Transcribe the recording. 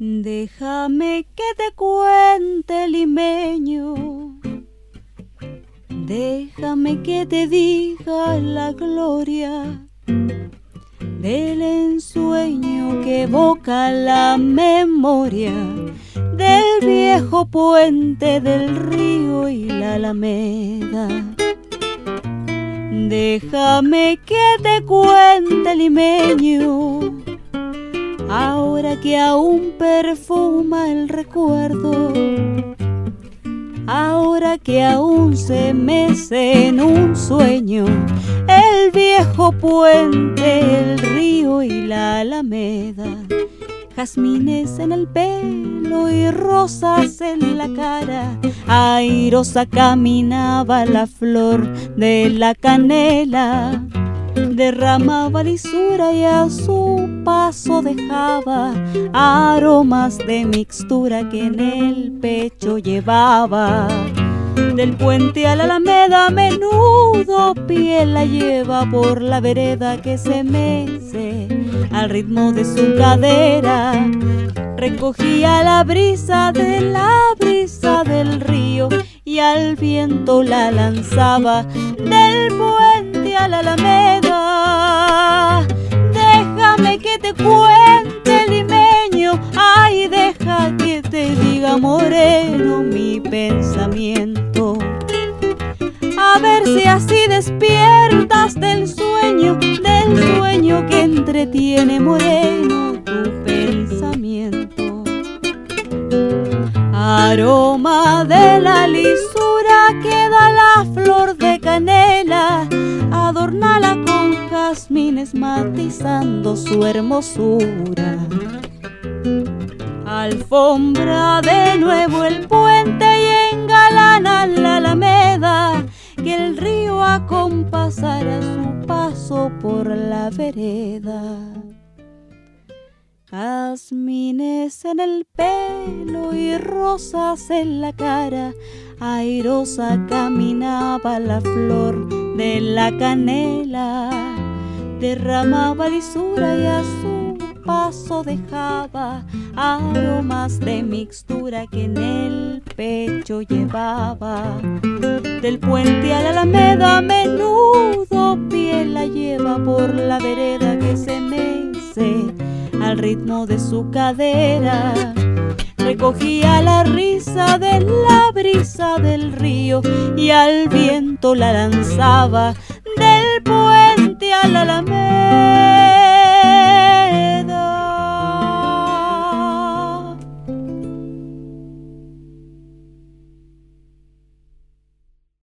Déjame que te cuente limeño. Déjame que te diga la gloria del ensueño que evoca la memoria del viejo puente del río y la alameda. Déjame que te cuente limeño que aún perfuma el recuerdo, ahora que aún se mece en un sueño el viejo puente, el río y la alameda, jazmines en el pelo y rosas en la cara, airosa caminaba la flor de la canela. Derramaba lisura y a su paso dejaba aromas de mixtura que en el pecho llevaba. Del puente a la alameda menudo piel la lleva por la vereda que se mece al ritmo de su cadera. Recogía la brisa de la brisa del río y al viento la lanzaba del puente a la alameda. Moreno mi pensamiento. A ver si así despiertas del sueño, del sueño que entretiene moreno tu pensamiento. Aroma de la lisura que da la flor de canela, adornala con jazmines matizando su hermosura. Alfombra de nuevo el puente y engalana la alameda, que el río acompasará su paso por la vereda. Jazmines en el pelo y rosas en la cara, airosa caminaba la flor de la canela, derramaba lisura y a su paso dejaba aromas de mixtura que en el pecho llevaba. Del puente a la alameda menudo piel la lleva por la vereda que se mece al ritmo de su cadera. Recogía la risa de la brisa del río y al viento la lanzaba